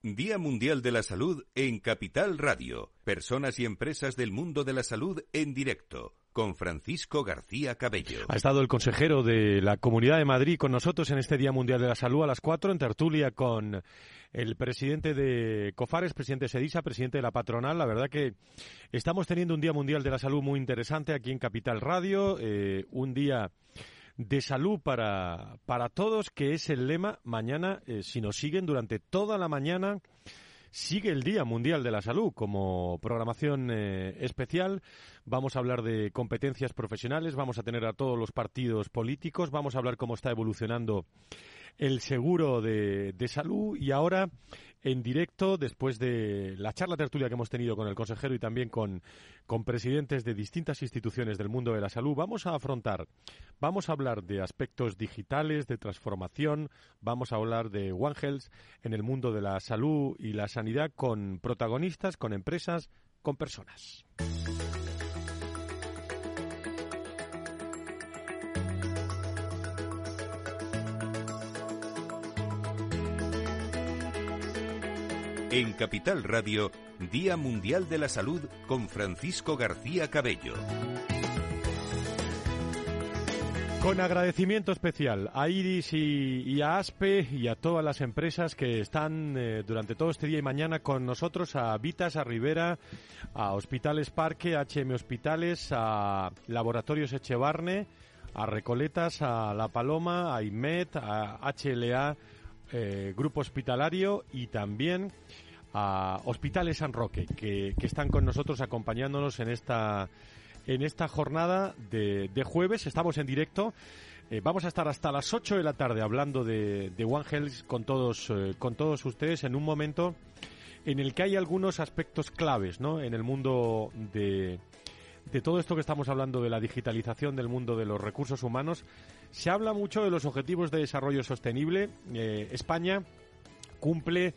Día Mundial de la Salud en Capital Radio. Personas y empresas del mundo de la salud en directo. Con Francisco García Cabello. Ha estado el consejero de la Comunidad de Madrid con nosotros en este Día Mundial de la Salud a las 4 en tertulia con el presidente de COFARES, presidente de SEDISA, presidente de la patronal. La verdad que estamos teniendo un Día Mundial de la Salud muy interesante aquí en Capital Radio. Eh, un día de salud para, para todos, que es el lema. Mañana, eh, si nos siguen durante toda la mañana, sigue el Día Mundial de la Salud como programación eh, especial. Vamos a hablar de competencias profesionales, vamos a tener a todos los partidos políticos, vamos a hablar cómo está evolucionando el seguro de, de salud y ahora en directo después de la charla tertulia que hemos tenido con el consejero y también con, con presidentes de distintas instituciones del mundo de la salud. Vamos a afrontar, vamos a hablar de aspectos digitales, de transformación, vamos a hablar de One Health en el mundo de la salud y la sanidad con protagonistas, con empresas, con personas. En Capital Radio, Día Mundial de la Salud con Francisco García Cabello. Con agradecimiento especial a Iris y, a ASPE y a todas las empresas que están eh, durante todo este día y mañana con nosotros, a Vitas, a Rivera, a Hospitales Parque, a HM Hospitales, a Laboratorios Echevarne, a Recoletas, a La Paloma, a IMED, a HLA, eh, Grupo Hospitalario y también a Hospitales San Roque, que, están con nosotros acompañándonos en esta, en esta jornada de, jueves. Estamos en directo. Eh, vamos a estar hasta las 8 de la tarde hablando de, de One Health con todos, eh, con todos ustedes en un momento en el que hay algunos aspectos claves ¿no? en el mundo de, de todo esto que estamos hablando de la digitalización del mundo de los recursos humanos. Se habla mucho de los objetivos de desarrollo sostenible. Eh, España cumple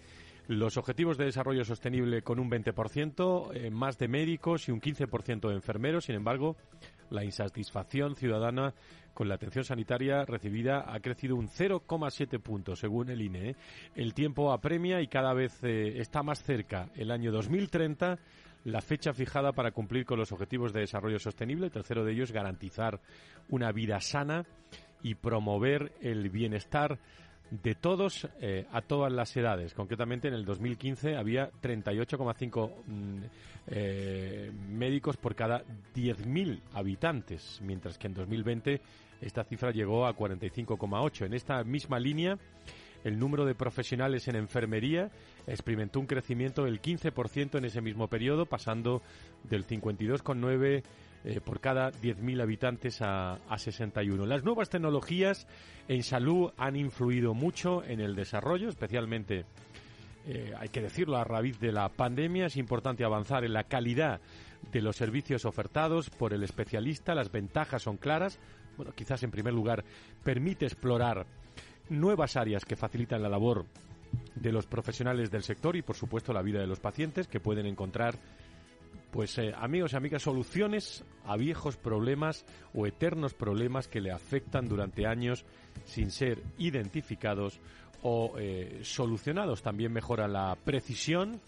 los objetivos de desarrollo sostenible con un 20%, eh, más de médicos y un 15% de enfermeros. Sin embargo, la insatisfacción ciudadana con la atención sanitaria recibida ha crecido un 0,7 puntos, según el INE. ¿eh? El tiempo apremia y cada vez eh, está más cerca el año 2030 la fecha fijada para cumplir con los objetivos de desarrollo sostenible. El tercero de ellos, garantizar una vida sana y promover el bienestar de todos eh, a todas las edades. Concretamente, en el 2015 había 38,5 mm, eh, médicos por cada 10.000 habitantes, mientras que en 2020 esta cifra llegó a 45,8. En esta misma línea, el número de profesionales en enfermería experimentó un crecimiento del 15% en ese mismo periodo, pasando del 52,9 eh, por cada 10.000 habitantes a, a 61. Las nuevas tecnologías en salud han influido mucho en el desarrollo, especialmente eh, hay que decirlo, a raíz de la pandemia es importante avanzar en la calidad de los servicios ofertados por el especialista. Las ventajas son claras. Bueno, quizás en primer lugar permite explorar nuevas áreas que facilitan la labor de los profesionales del sector y, por supuesto, la vida de los pacientes que pueden encontrar pues eh, amigos y amigas, soluciones a viejos problemas o eternos problemas que le afectan durante años sin ser identificados o eh, solucionados. También mejora la precisión,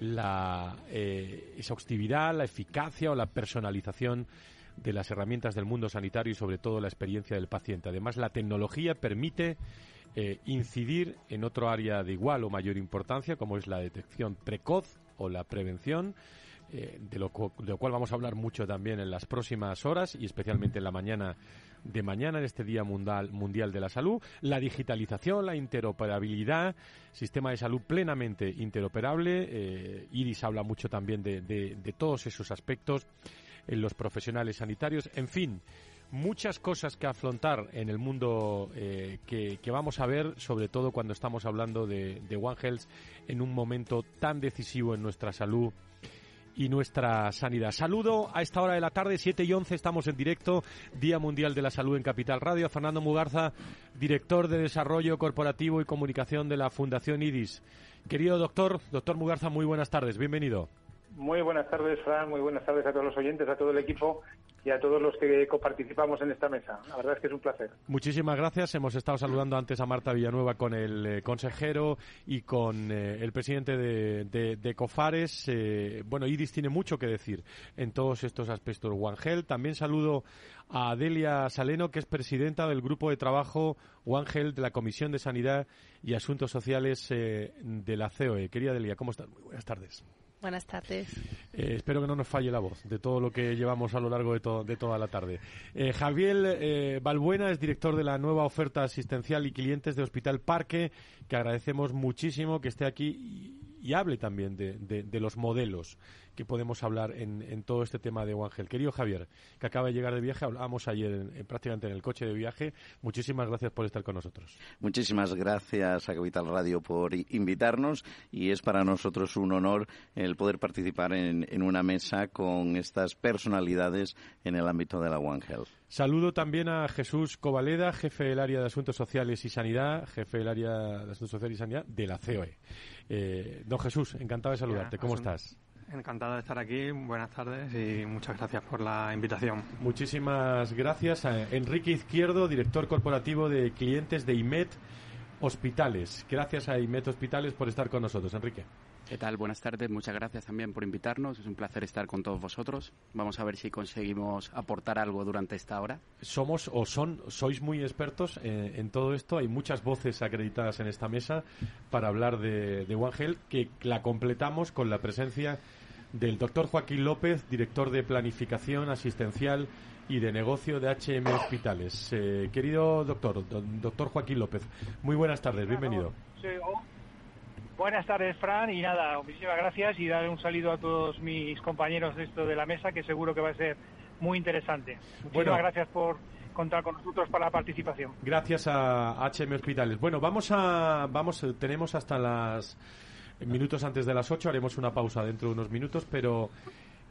la eh, exhaustividad, la eficacia o la personalización de las herramientas del mundo sanitario y sobre todo la experiencia del paciente. Además, la tecnología permite incidir en otro área de igual o mayor importancia, como es la detección precoz o la prevención, eh, de, lo, cual vamos a hablar mucho también en las próximas horas y especialmente en la mañana de mañana, en este Día Mundial, mundial de la Salud, la digitalización, la interoperabilidad, sistema de salud plenamente interoperable. Eh, Iris habla mucho también de, de, todos esos aspectos en los profesionales sanitarios. En fin, muchas cosas que afrontar en el mundo eh, que, que, vamos a ver, sobre todo cuando estamos hablando de, de One Health en un momento tan decisivo en nuestra salud y nuestra sanidad. Saludo a esta hora de la tarde, 7 y 11, estamos en directo, Día Mundial de la Salud en Capital Radio. Fernando Mugarza, director de Desarrollo Corporativo y Comunicación de la Fundación IDIS. Querido doctor, doctor Mugarza, muy buenas tardes, bienvenido. Muy buenas tardes, Fran. Muy buenas tardes a todos los oyentes, a todo el equipo y a todos los que coparticipamos en esta mesa. La verdad es que es un placer. Muchísimas gracias. Hemos estado saludando antes a Marta Villanueva con el eh, consejero y con eh, el presidente de, Cofares. Eh, bueno, Iris tiene mucho que decir en todos estos aspectos. One Health. También saludo a Delia Saleno, que es presidenta del grupo de trabajo One Health de la Comisión de Sanidad y Asuntos Sociales de la COE. Querida Delia, ¿cómo estás? Muy buenas tardes. Buenas tardes. Eh, espero que no nos falle la voz de todo lo que llevamos a lo largo de, toda la tarde. Eh, Javier eh, Balbuena es director de la nueva oferta asistencial y clientes de Hospital Parque, que agradecemos muchísimo que esté aquí y, hable también de los modelos que podemos hablar en, todo este tema de Ángel. Querido Javier, que acaba de llegar de viaje, hablamos ayer prácticamente en el coche de viaje. Muchísimas gracias por estar con nosotros. Muchísimas gracias a Capital Radio por invitarnos y es para nosotros un honor el poder participar en, una mesa con estas personalidades en el ámbito de la One Health. Saludo también a Jesús Covaleda, jefe del área de Asuntos Sociales y Sanidad, jefe del área de Asuntos Sociales y Sanidad de la COE. Eh, don Jesús, encantado de saludarte. ¿Cómo estás? Encantado de estar aquí. Buenas tardes y muchas gracias por la invitación. Muchísimas gracias a Enrique Izquierdo, director corporativo de clientes de IMET Hospitales. Gracias a IMET Hospitales por estar con nosotros, Enrique. ¿Qué tal? Buenas tardes. Muchas gracias también por invitarnos. Es un placer estar con todos vosotros. Vamos a ver si conseguimos aportar algo durante esta hora. Somos o son, sois muy expertos eh, en, todo esto. Hay muchas voces acreditadas en esta mesa para hablar de, de One Health, que la completamos con la presencia del doctor Joaquín López, director de planificación asistencial y de negocio de HM Hospitales. Eh, querido doctor, doctor Joaquín López, muy buenas tardes, bienvenido. Oh, buenas tardes, Fran, y nada, muchísimas gracias y dar un saludo a todos mis compañeros de esto de la mesa, que seguro que va a ser muy interesante. Muchísimas gracias por contar con nosotros para la participación. Gracias a HM Hospitales. Bueno, vamos a, vamos, tenemos hasta las minutos antes de las 8. Haremos una pausa dentro de unos minutos, pero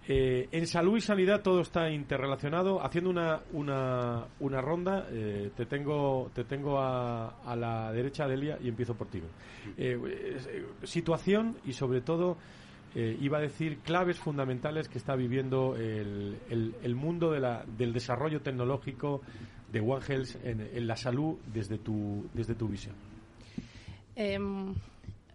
eh, en salud y sanidad todo está interrelacionado. Haciendo una, una, una ronda, eh, te tengo, te tengo a, a, la derecha, Delia, y empiezo por ti. Eh, situación y, sobre todo, iba a decir claves fundamentales que está viviendo el, el, mundo de la, del desarrollo tecnológico de One Health en, en la salud desde tu, desde tu visión. Em,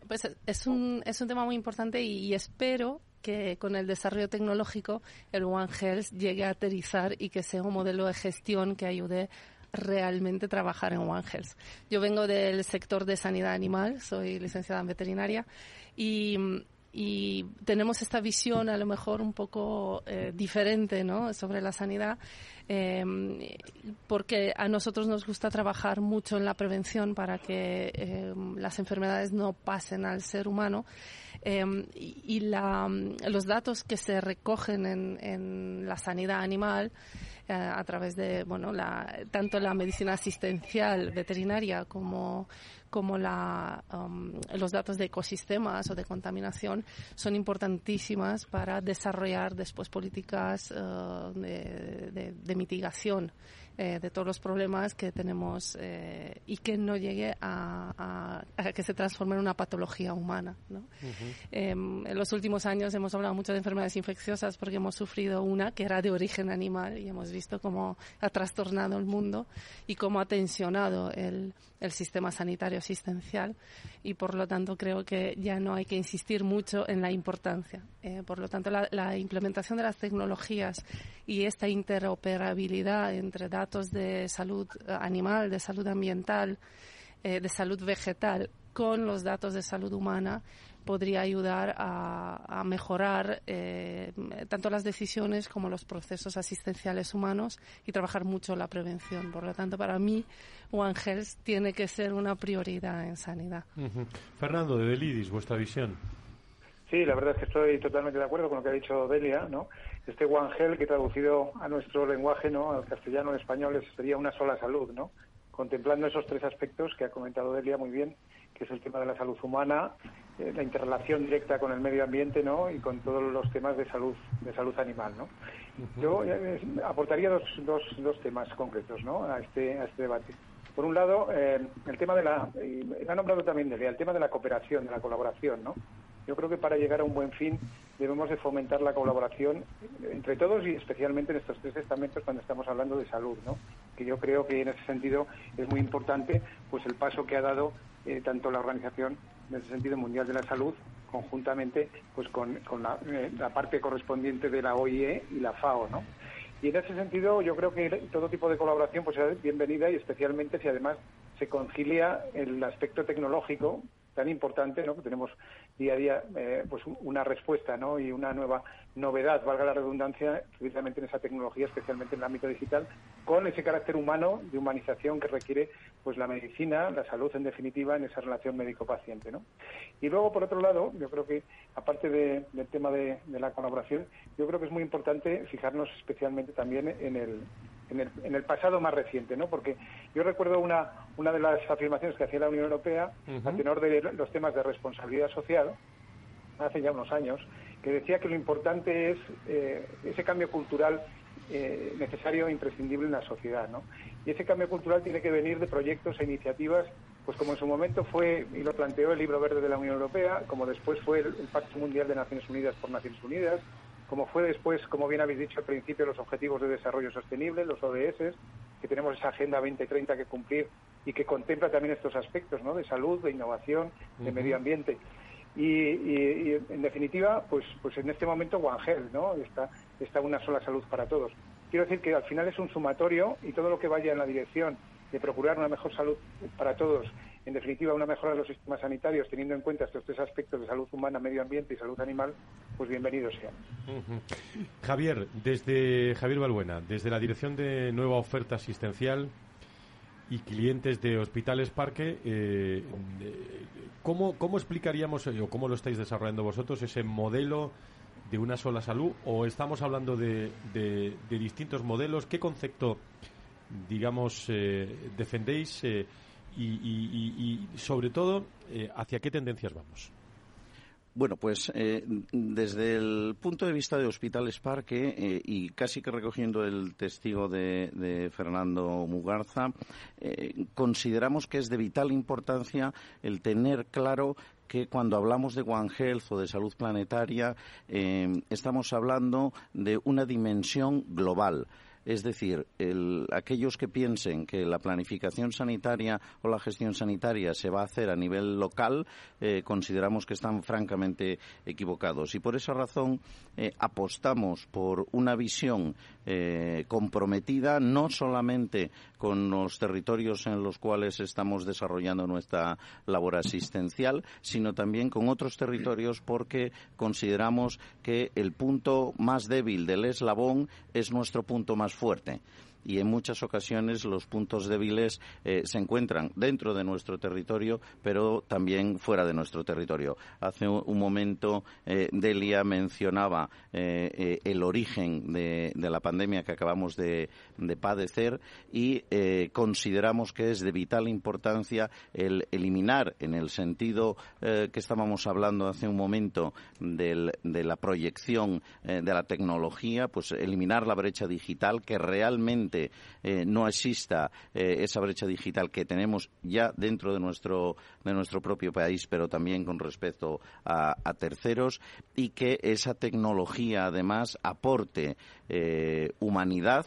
pues es un, es un tema muy importante y, espero que con el desarrollo tecnológico el One Health llegue a aterrizar y que sea un modelo de gestión que ayude realmente trabajar en One Health. Yo vengo del sector de sanidad animal, soy licenciada en veterinaria y y tenemos esta visión a lo mejor un poco eh, diferente ¿no? sobre la sanidad em, porque a nosotros nos gusta trabajar mucho en la prevención para que em, las enfermedades no pasen al ser humano em, y, la, los datos que se recogen en, en la sanidad animal eh, a través de bueno la, tanto la medicina asistencial veterinaria como como la, um, los datos de ecosistemas o de contaminación son importantísimas para desarrollar después políticas uh, de, mitigación eh, de todos los problemas que tenemos eh, y que no llegue a, que se transforme en una patología humana. ¿no? Em, en los últimos años hemos hablado mucho de enfermedades infecciosas porque hemos sufrido una que era de origen animal y hemos visto cómo ha trastornado el mundo y cómo ha tensionado el, el sistema sanitario asistencial y por lo tanto creo que ya no hay que insistir mucho en la importancia. Eh, por lo tanto, la, la, implementación de las tecnologías y esta interoperabilidad entre datos de salud animal, de salud ambiental, eh, de salud vegetal con los datos de salud humana podría ayudar a, mejorar eh, tanto las decisiones como los procesos asistenciales humanos y trabajar mucho la prevención. Por lo tanto, para mí, One Health tiene que ser una prioridad en sanidad. Fernando, de Delidis, vuestra visión. Sí, la verdad es que estoy totalmente de acuerdo con lo que ha dicho Delia, ¿no? Este One Health, que traducido a nuestro lenguaje, ¿no? Al castellano, al español, sería una sola salud, ¿no? Contemplando esos tres aspectos que ha comentado Delia muy bien, que es el tema de la salud humana, eh, la interrelación directa con el medio ambiente, ¿no? Y con todos los temas de salud, de salud animal, ¿no? Yo eh, aportaría dos, dos, dos temas concretos, ¿no? A este, a este debate. Por un lado, eh, el tema de la, y ha nombrado también Delia, el tema de la cooperación, de la colaboración, ¿no? Yo creo que para llegar a un buen fin debemos de fomentar la colaboración entre todos y especialmente en estos tres estamentos cuando estamos hablando de salud, ¿no? Que yo creo que en ese sentido es muy importante pues el paso que ha dado eh, tanto la organización en ese sentido mundial de la salud conjuntamente pues con, eh, la, parte correspondiente de la OIE y la FAO, ¿no? Y en ese sentido yo creo que todo tipo de colaboración pues es bienvenida y especialmente si además se concilia el aspecto tecnológico tan importante, ¿no? Que tenemos día a día eh, pues una respuesta, ¿no? Y una nueva novedad, valga la redundancia, precisamente en esa tecnología, especialmente en el ámbito digital, con ese carácter humano de humanización que requiere pues la medicina, la salud en definitiva en esa relación médico-paciente, ¿no? Y luego por otro lado, yo creo que aparte del tema de la colaboración, yo creo que es muy importante fijarnos especialmente también en el en el, pasado más reciente, ¿no? Porque yo recuerdo una, una de las afirmaciones que hacía la Unión Europea a tenor de los temas de responsabilidad social, hace ya unos años, que decía que lo importante es eh, ese cambio cultural eh, necesario e imprescindible en la sociedad, ¿no? Y ese cambio cultural tiene que venir de proyectos e iniciativas, pues como en su momento fue, y lo planteó el Libro Verde de la Unión Europea, como después fue el Pacto Mundial de Naciones Unidas por Naciones Unidas, como fue después, como bien habéis dicho al principio, los Objetivos de Desarrollo Sostenible, los ODS, que tenemos esa Agenda 2030 que cumplir y que contempla también estos aspectos ¿no? de salud, de innovación, de medio ambiente. Y, en definitiva, pues, pues en este momento One Health, ¿no? Está, está una sola salud para todos. Quiero decir que al final es un sumatorio y todo lo que vaya en la dirección de procurar una mejor salud para todos en definitiva, una mejora de los sistemas sanitarios, teniendo en cuenta estos tres aspectos de salud humana, medio ambiente y salud animal, pues bienvenidos sean. Javier, desde Javier Balbuena, desde la Dirección de Nueva Oferta Asistencial y clientes de Hospitales Parque, eh, ¿cómo, ¿cómo explicaríamos o cómo lo estáis desarrollando vosotros ese modelo de una sola salud o estamos hablando de, de, distintos modelos? ¿Qué concepto, digamos, eh, defendéis? Eh, y, sobre todo, eh, ¿hacia qué tendencias vamos? Bueno, pues desde el punto de vista de Hospitales Parque y casi que recogiendo el testigo de, Fernando Mugarza, consideramos que es de vital importancia el tener claro que cuando hablamos de One Health o de salud planetaria estamos hablando de una dimensión global. Es decir, aquellos que piensen que la planificación sanitaria o la gestión sanitaria se va a hacer a nivel local, eh, consideramos que están francamente equivocados. Y por esa razón eh, apostamos por una visión eh, comprometida no solamente con los territorios en los cuales estamos desarrollando nuestra labor asistencial, sino también con otros territorios porque consideramos que el punto más débil del eslabón es nuestro punto más fuerte y en muchas ocasiones los puntos débiles eh, se encuentran dentro de nuestro territorio, pero también fuera de nuestro territorio. Hace un momento eh, Delia mencionaba eh, el origen de, la pandemia que acabamos de, padecer y consideramos que es de vital importancia el eliminar, en el sentido que estábamos hablando hace un momento de la proyección de la tecnología, pues eliminar la brecha digital que realmente eh, no exista eh, esa brecha digital que tenemos ya dentro de nuestro, de nuestro propio país, pero también con respecto a, terceros, y que esa tecnología además aporte eh, humanidad,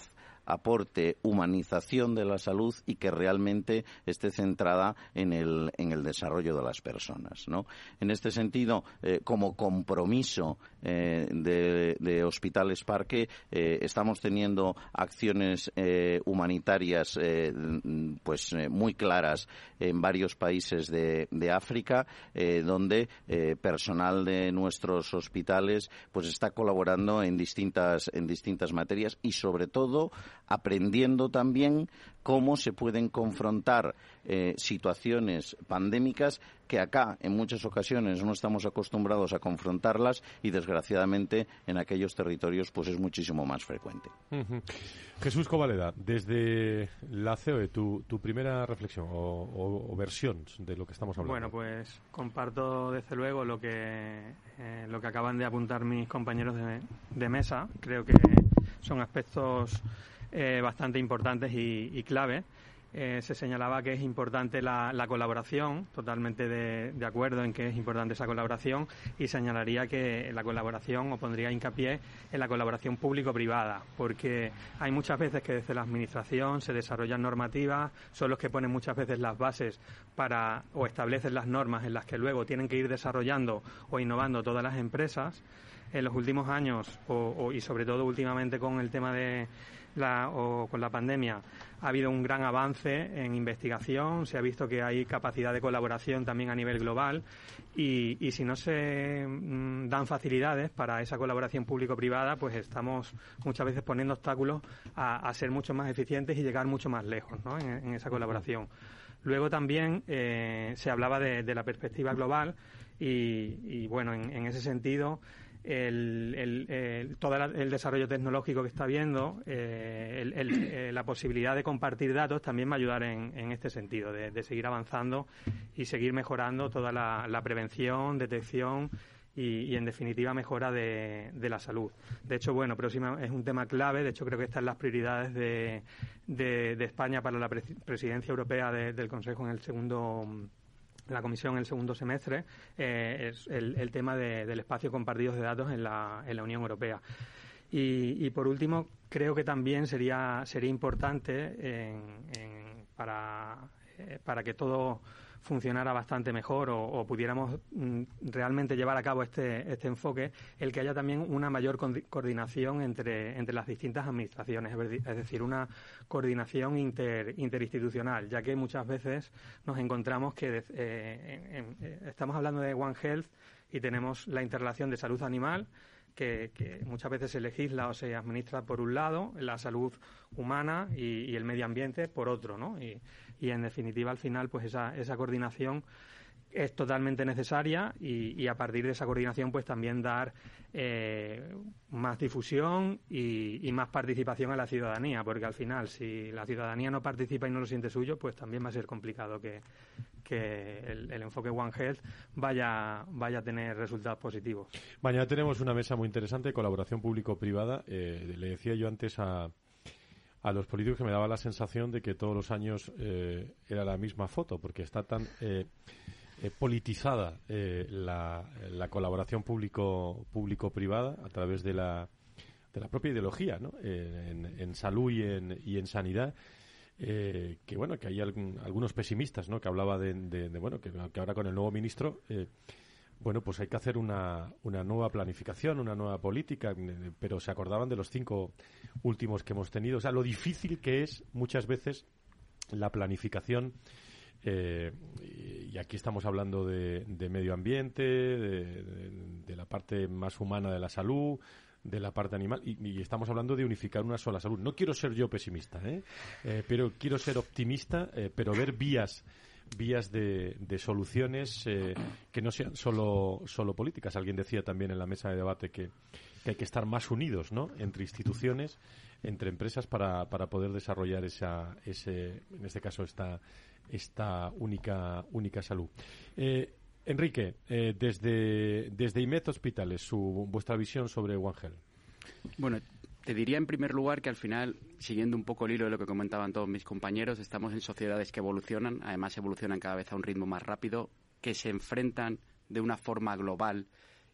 aporte humanización de la salud y que realmente esté centrada en el, en el desarrollo de las personas. ¿no? En este sentido, eh, como compromiso eh, de, Hospitales Parque, eh, estamos teniendo acciones humanitarias pues muy claras en varios países de, de África, donde personal de nuestros hospitales pues está colaborando en distintas, en distintas materias y sobre todo aprendiendo también cómo se pueden confrontar eh, situaciones pandémicas que acá en muchas ocasiones no estamos acostumbrados a confrontarlas y desgraciadamente en aquellos territorios pues es muchísimo más frecuente. Jesús Covaleda, desde la COE, tu, tu primera reflexión o, versión de lo que estamos hablando. Bueno, pues comparto desde luego lo que, eh, lo que acaban de apuntar mis compañeros de, de mesa. Creo que son aspectos eh, bastante importantes y, clave. eh, se señalaba que es importante la, colaboración, totalmente de, acuerdo en que es importante esa colaboración, y señalaría que la colaboración, o pondría hincapié en la colaboración público-privada, porque hay muchas veces que desde la Administración se desarrollan normativas, son los que ponen muchas veces las bases para, o establecen las normas en las que luego tienen que ir desarrollando o innovando todas las empresas. En los últimos años, y sobre todo últimamente con el tema de la, o con la pandemia, ha habido un gran avance en investigación, se ha visto que hay capacidad de colaboración también a nivel global y, si no se mm, dan facilidades para esa colaboración público-privada, pues estamos muchas veces poniendo obstáculos a, ser mucho más eficientes y llegar mucho más lejos en, esa colaboración. Luego también eh, se hablaba de, la perspectiva global y, bueno, en ese sentido el, todo el desarrollo tecnológico que está viendo, eh, eh, la posibilidad de compartir datos también va a ayudar en, este sentido, de, seguir avanzando y seguir mejorando toda la, prevención, detección y, en definitiva mejora de, la salud. De hecho, bueno, próxima es un tema clave. De hecho, creo que están las prioridades de, de España para la presidencia europea del Consejo en el segundo la Comisión en el segundo semestre eh, es el, tema del espacio compartido de datos en la, en la Unión Europea. Y, por último, creo que también sería, sería importante para, eh, para que todo funcionara bastante mejor o, pudiéramos mm, realmente llevar a cabo este, este enfoque, el que haya también una mayor coordinación entre, entre las distintas administraciones, es decir, una coordinación inter, interinstitucional, ya que muchas veces nos encontramos que eh, eh, estamos hablando de One Health y tenemos la interrelación de salud animal, que, muchas veces se legisla o se administra por un lado, la salud humana y, y el medio ambiente por otro, ¿no? Y, y en definitiva al final pues esa, esa coordinación es totalmente necesaria y, a partir de esa coordinación pues también dar eh, más difusión y, más participación a la ciudadanía porque al final si la ciudadanía no participa y no lo siente suyo pues también va a ser complicado que, el, enfoque One Health vaya, vaya a tener resultados positivos. Mañana tenemos una mesa muy interesante de colaboración público-privada. Eh, le decía yo antes a, a los políticos que me daba la sensación de que todos los años eh, era la misma foto, porque está tan eh, eh, politizada la, colaboración público-privada a través de la, de la propia ideología ¿no? en, salud y en, y en sanidad. que bueno que hay algunos pesimistas no que hablaba de, bueno que, ahora con el nuevo ministro bueno, pues hay que hacer una, una nueva planificación, una nueva política, eh, pero se acordaban de los cinco últimos que hemos tenido. O sea, lo difícil que es muchas veces la planificación. Eh, y aquí estamos hablando de, medio ambiente, de, la parte más humana de la salud, de la parte animal, y, estamos hablando de unificar una sola salud. No quiero ser yo pesimista, ¿eh? pero quiero ser optimista, pero ver vías vías de, soluciones eh, que no sean solo, solo políticas. Alguien decía también en la mesa de debate que, hay que estar más unidos ¿no? entre instituciones, entre empresas para, para poder desarrollar esa, ese, en este caso esta, esta única, única salud. Eh, Enrique, eh, desde, desde IMED Hospitales, su, vuestra visión sobre One Health. Bueno, te diría en primer lugar que al final, siguiendo un poco el hilo de lo que comentaban todos mis compañeros, estamos en sociedades que evolucionan, además evolucionan cada vez a un ritmo más rápido, que se enfrentan de una forma global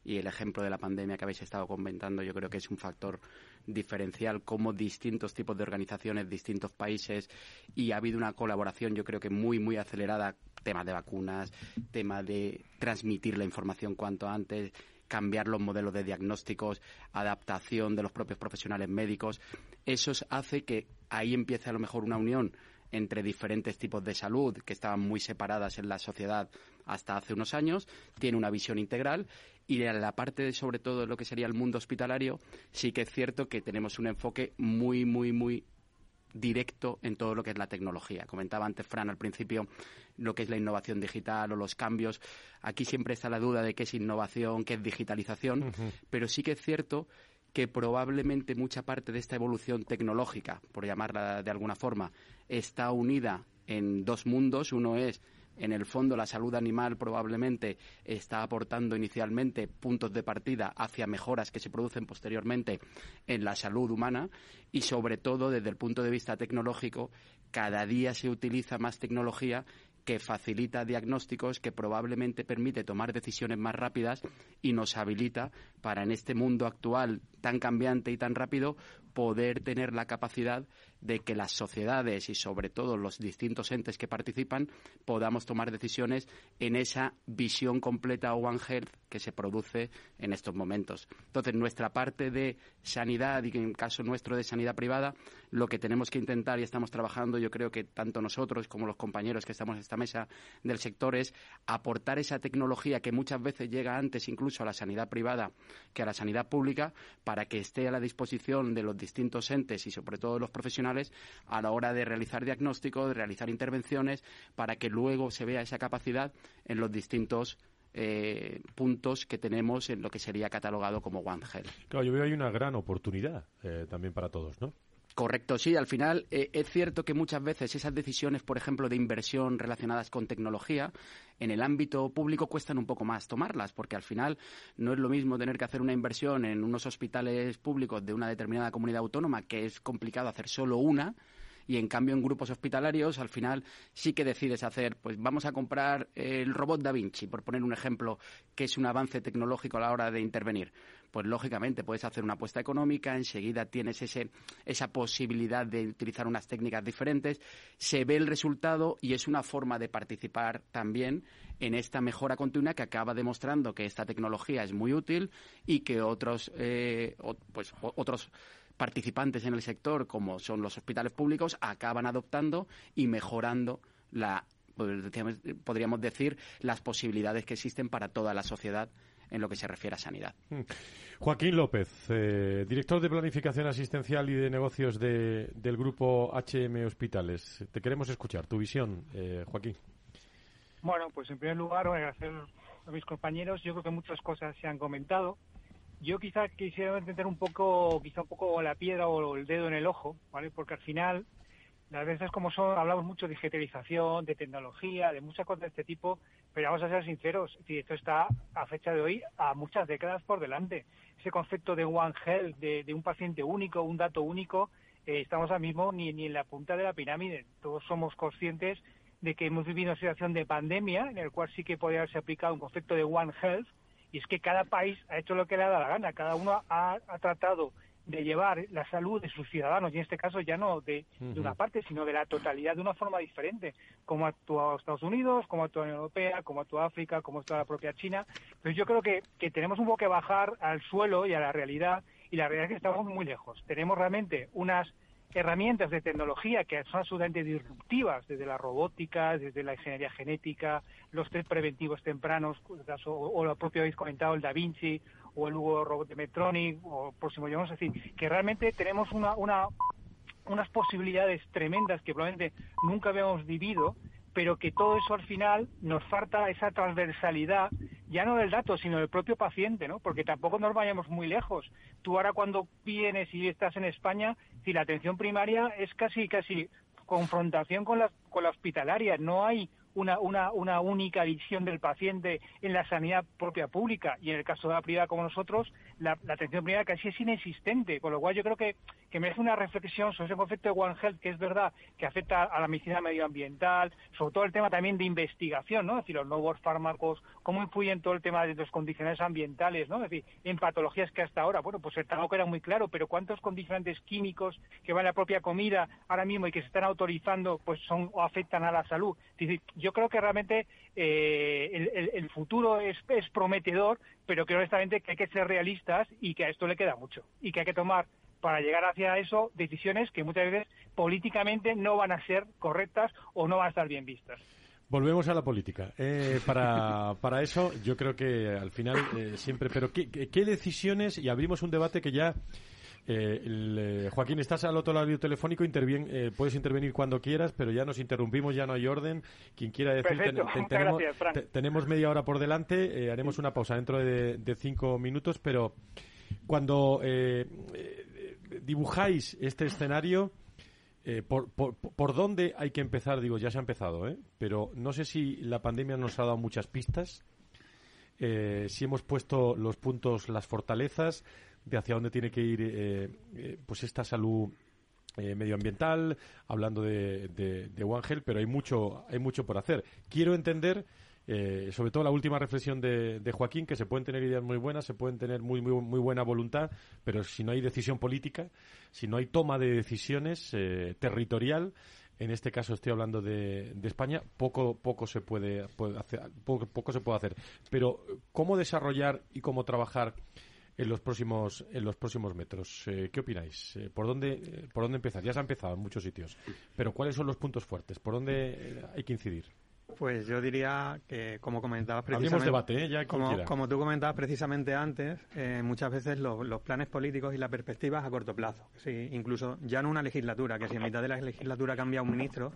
y el ejemplo de la pandemia que habéis estado comentando yo creo que es un factor diferencial como distintos tipos de organizaciones, distintos países y ha habido una colaboración yo creo que muy muy acelerada, tema de vacunas, tema de transmitir la información cuanto antes, cambiar los modelos de diagnósticos, adaptación de los propios profesionales médicos. Eso hace que ahí empiece a lo mejor una unión entre diferentes tipos de salud que estaban muy separadas en la sociedad hasta hace unos años, tiene una visión integral y en la parte de sobre todo lo que sería el mundo hospitalario sí que es cierto que tenemos un enfoque muy muy muy directo en todo lo que es la tecnología. Comentaba antes Fran al principio lo que es la innovación digital o los cambios. Aquí siempre está la duda de qué es innovación, qué es digitalización, pero sí que es cierto que probablemente mucha parte de esta evolución tecnológica, por llamarla de alguna forma, está unida en dos mundos. Uno es en el fondo la salud animal probablemente está aportando inicialmente puntos de partida hacia mejoras que se producen posteriormente en la salud humana y sobre todo desde el punto de vista tecnológico cada día se utiliza más tecnología que facilita diagnósticos, que probablemente permite tomar decisiones más rápidas y nos habilita para en este mundo actual tan cambiante y tan rápido poder tener la capacidad de que las sociedades y sobre todo los distintos entes que participan podamos tomar decisiones en esa visión completa One Health que se produce en estos momentos. Entonces, nuestra parte de sanidad y en el caso nuestro de sanidad privada, lo que tenemos que intentar y estamos trabajando, yo creo que tanto nosotros como los compañeros que estamos en esta mesa del sector es aportar esa tecnología que muchas veces llega antes incluso a la sanidad privada que a la sanidad pública para que esté a la disposición de los distintos entes y sobre todo los profesionales a la hora de realizar diagnósticos, de realizar intervenciones, para que luego se vea esa capacidad en los distintos eh, puntos que tenemos en lo que sería catalogado como One Health. Claro, yo veo ahí una gran oportunidad eh, también para todos, ¿no? Correcto, sí. Al final eh, es cierto que muchas veces esas decisiones, por ejemplo, de inversión relacionadas con tecnología, en el ámbito público cuestan un poco más tomarlas, porque al final no es lo mismo tener que hacer una inversión en unos hospitales públicos de una determinada comunidad autónoma, que es complicado hacer solo una, y en cambio en grupos hospitalarios al final sí que decides hacer, pues vamos a comprar el robot Da Vinci, por poner un ejemplo, que es un avance tecnológico a la hora de intervenir. Pues lógicamente puedes hacer una apuesta económica, enseguida tienes ese, esa posibilidad de utilizar unas técnicas diferentes, se ve el resultado y es una forma de participar también en esta mejora continua que acaba demostrando que esta tecnología es muy útil y que otros, eh, pues, otros participantes en el sector, como son los hospitales públicos, acaban adoptando y mejorando la podríamos decir las posibilidades que existen para toda la sociedad en lo que se refiere a sanidad. Hmm. Joaquín López, eh, director de Planificación Asistencial y de Negocios del Grupo HM Hospitales. Te queremos escuchar, tu visión, eh, Joaquín. Bueno, pues en primer lugar, agradecer a mis compañeros. Yo creo que muchas cosas se han comentado. Yo quizá quisiera entender un poco, quizá un poco la piedra o el dedo en el ojo, ¿vale? Porque al final, las veces como son, hablamos mucho de digitalización, de tecnología, de muchas cosas de este tipo, pero vamos a ser sinceros, esto está a fecha de hoy a muchas décadas por delante. Ese concepto de One Health, de, un paciente único, un dato único, eh, estamos ahora mismo ni, ni en la punta de la pirámide. Todos somos conscientes de que hemos vivido una situación de pandemia en el cual sí que podría haberse aplicado un concepto de One Health, y es que cada país ha hecho lo que le ha dado la gana, cada uno ha, tratado de llevar la salud de sus ciudadanos, y en este caso ya no de, una parte, sino de la totalidad de una forma diferente, como ha actuado Estados Unidos, como ha actuado la Unión Europea, como ha actuado África, como ha actuado la propia China. Pues yo creo que, que tenemos un poco que bajar al suelo y a la realidad, y la realidad es que estamos muy lejos. Tenemos realmente unas herramientas de tecnología que son absolutamente disruptivas, desde la robótica, desde la ingeniería genética, los test preventivos tempranos, o, lo propio habéis comentado, el Da Vinci, o el Hugo Robot de Medtronic, o próximo, yo no sé, que realmente tenemos una, una, unas posibilidades tremendas que probablemente nunca habíamos vivido pero que todo eso al final nos falta esa transversalidad, ya no del dato, sino del propio paciente, ¿no? Porque tampoco nos vayamos muy lejos. Tú ahora cuando vienes y estás en España, si la atención primaria es casi, casi confrontación con la, con la hospitalaria, no hay una, una, una única visión del paciente en la sanidad propia pública y en el caso de la privada como nosotros, la, atención primaria casi es inexistente, con lo cual yo creo que, que merece una reflexión sobre ese concepto de One Health, que es verdad que afecta a la medicina medioambiental, sobre todo el tema también de investigación, ¿no? Es decir, los nuevos fármacos, cómo influyen todo el tema de los condicionantes ambientales, ¿no? Es decir, en patologías que hasta ahora, bueno, pues el era muy claro, pero ¿cuántos condicionantes químicos que van a la propia comida ahora mismo y que se están autorizando, pues son o afectan a la salud? Es decir, yo creo que realmente eh, el, futuro es, prometedor, pero creo honestamente que hay que ser realistas y que a esto le queda mucho y que hay que tomar para llegar hacia eso decisiones que muchas veces políticamente no van a ser correctas o no van a estar bien vistas. Volvemos a la política. Eh, para, para eso, yo creo que al final eh, siempre. Pero ¿qué, ¿qué, decisiones? Y abrimos un debate que ya eh, eh, Joaquín, estás al otro lado del telefónico, eh, puedes intervenir cuando quieras, pero ya nos interrumpimos, ya no hay orden. Quien quiera decir, tenemos, media hora por delante, haremos una pausa dentro de, cinco minutos, pero cuando dibujáis este escenario, Eh, por, por, por, dónde hay que empezar? Digo, ya se ha empezado, ¿eh? pero no sé si la pandemia nos ha dado muchas pistas, eh, si hemos puesto los puntos, las fortalezas de hacia dónde tiene que ir eh, pues esta salud medioambiental, hablando de, de, de One Health, pero hay mucho, hay mucho por hacer. Quiero entender eh, sobre todo la última reflexión de, Joaquín, que se pueden tener ideas muy buenas, se pueden tener muy, muy, muy buena voluntad, pero si no hay decisión política, si no hay toma de decisiones eh, territorial, en este caso estoy hablando de, España, poco, poco se puede, hacer, poco, se puede hacer. Pero cómo desarrollar y cómo trabajar en los próximos en los próximos metros. Eh, ¿Qué opináis? ¿Por dónde por dónde empezar? Ya se ha empezado en muchos sitios, pero ¿cuáles son los puntos fuertes? ¿Por dónde hay que incidir? Pues yo diría que, como comentabas precisamente... debate, ¿eh? ya como, como, tú comentabas precisamente antes, eh, muchas veces los, planes políticos y las perspectivas a corto plazo. Sí, incluso ya no una legislatura, que si en mitad de la legislatura cambia un ministro,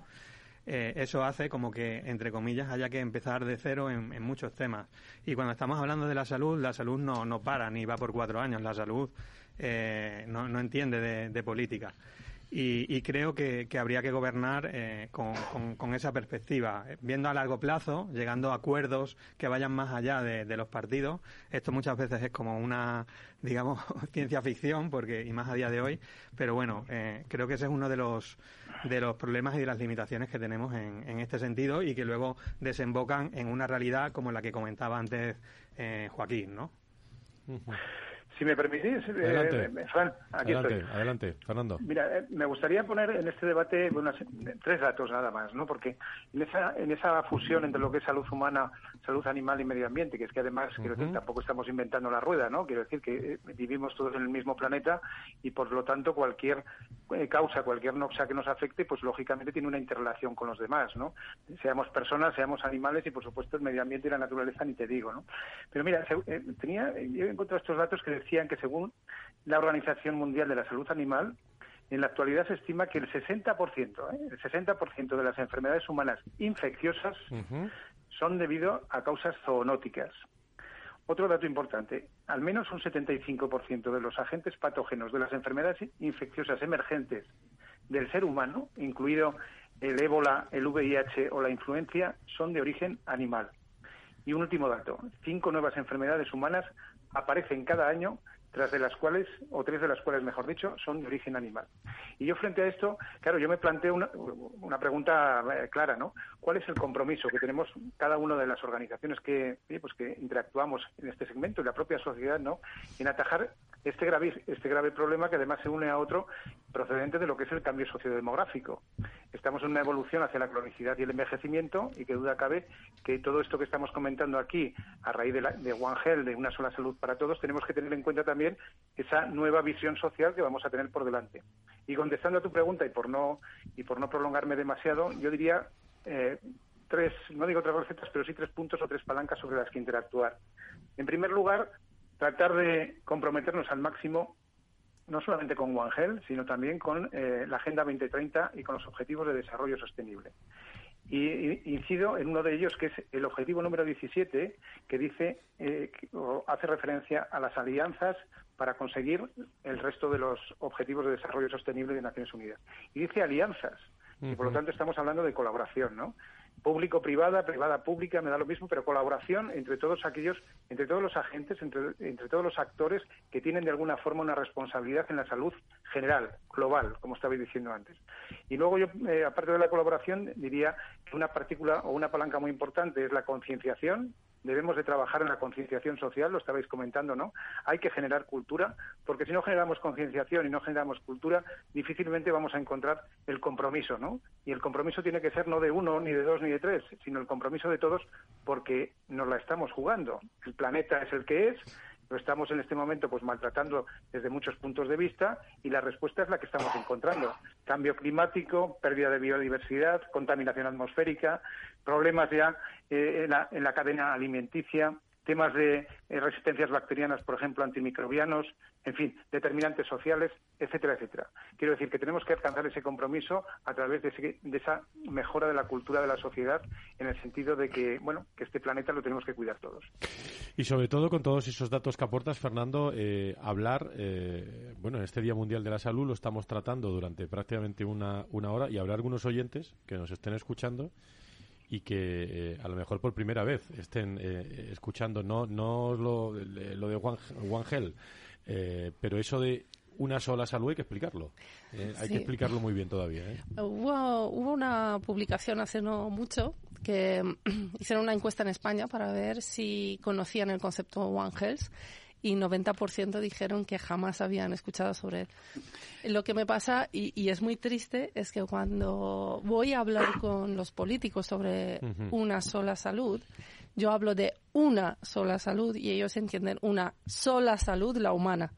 eh, eso hace como que, entre comillas, haya que empezar de cero en, muchos temas. Y cuando estamos hablando de la salud, la salud no, no para ni va por cuatro años. La salud eh, no, no, entiende de, de política. Y, creo que, habría que gobernar eh, con, esa perspectiva, viendo a largo plazo, llegando a acuerdos que vayan más allá de, los partidos. Esto muchas veces es como una, digamos, ciencia ficción, porque y más a día de hoy. Pero bueno, eh, creo que ese es uno de los de los problemas y de las limitaciones que tenemos en, este sentido y que luego desembocan en una realidad como la que comentaba antes eh, Joaquín, ¿no? Si me permitís, eh, adelante. Eh, Fran, aquí estoy. Adelante, Fernando. Mira, eh, me gustaría poner en este debate tres datos nada más, ¿no? Porque en esa, en esa fusión entre lo que es salud humana, salud animal y medio ambiente, que es que además, quiero decir, tampoco estamos inventando la rueda, ¿no? Quiero decir que vivimos todos en el mismo planeta y por lo tanto cualquier causa, cualquier noxa que nos afecte, pues lógicamente tiene una interrelación con los demás, ¿no? Seamos personas, seamos animales y por supuesto el medio ambiente y la naturaleza ni te digo, ¿no? Pero mira, tenía, yo he encontrado estos datos que decían decían que según la Organización Mundial de la Salud Animal, en la actualidad se estima que el 60%, ¿eh? el 60% de las enfermedades humanas infecciosas son debido a causas zoonóticas. Otro dato importante, al menos un 75% de los agentes patógenos de las enfermedades infecciosas emergentes del ser humano, incluido el ébola, el VIH o la influencia, son de origen animal. Y un último dato, cinco nuevas enfermedades humanas aparecen cada año tras de las cuales, o tres de las cuales, mejor dicho, son de origen animal. Y yo frente a esto, claro, yo me planteo una, una pregunta eh, clara, ¿no? ¿Cuál es el compromiso que tenemos cada una de las organizaciones que, pues que interactuamos en este segmento y la propia sociedad, ¿no? En atajar este grave, este grave problema que además se une a otro procedente de lo que es el cambio sociodemográfico. Estamos en una evolución hacia la cronicidad y el envejecimiento y que duda cabe que todo esto que estamos comentando aquí, a raíz de, de One Health, de una sola salud para todos, tenemos que tener en cuenta también esa nueva visión social que vamos a tener por delante. Y contestando a tu pregunta y por no y por no prolongarme demasiado, yo diría eh, tres, no digo tres recetas, pero sí tres puntos o tres palancas sobre las que interactuar. En primer lugar, tratar de comprometernos al máximo no solamente con One Health, sino también con eh, la Agenda 2030 y con los Objetivos de Desarrollo Sostenible. Y, incido en uno de ellos, que es el objetivo número 17, que dice eh, o hace referencia a las alianzas para conseguir el resto de los Objetivos de Desarrollo Sostenible de Naciones Unidas. Y dice alianzas, y por lo tanto estamos hablando de colaboración, ¿no? Público-privada, privada-pública, me da lo mismo, pero colaboración entre todos aquellos, entre todos los agentes, entre, entre, todos los actores que tienen de alguna forma una responsabilidad en la salud general, global, como estabais diciendo antes. Y luego yo, eh, aparte de la colaboración, diría que una partícula o una palanca muy importante es la concienciación, debemos de trabajar en la concienciación social, lo estabais comentando, ¿no? Hay que generar cultura, porque si no generamos concienciación y no generamos cultura, difícilmente vamos a encontrar el compromiso, ¿no? Y el compromiso tiene que ser no de uno, ni de dos, ni de tres, sino el compromiso de todos porque nos la estamos jugando. El planeta es el que es, lo estamos en este momento pues maltratando desde muchos puntos de vista y la respuesta es la que estamos encontrando. Cambio climático, pérdida de biodiversidad, contaminación atmosférica, problemas ya eh, en, la, cadena alimenticia, temas de eh, resistencias bacterianas, por ejemplo, antimicrobianos, en fin, determinantes sociales, etcétera, etcétera. Quiero decir que tenemos que alcanzar ese compromiso a través de, esa mejora de la cultura de la sociedad en el sentido de que, bueno, que este planeta lo tenemos que cuidar todos. Y sobre todo con todos esos datos que aportas, Fernando, eh, hablar, eh, bueno, en este Día Mundial de la Salud lo estamos tratando durante prácticamente una, una hora y habrá algunos oyentes que nos estén escuchando y que eh, a lo mejor por primera vez estén eh, escuchando no no lo, lo de One, Health, eh, pero eso de una sola salud hay que explicarlo. Hay que explicarlo muy bien todavía. Hubo, hubo una publicación hace no mucho que hicieron una encuesta en España para ver si conocían el concepto One Health y 90% dijeron que jamás habían escuchado sobre él. Lo que me pasa, y, es muy triste, es que cuando voy a hablar con los políticos sobre una sola salud, yo hablo de una sola salud y ellos entienden una sola salud, la humana.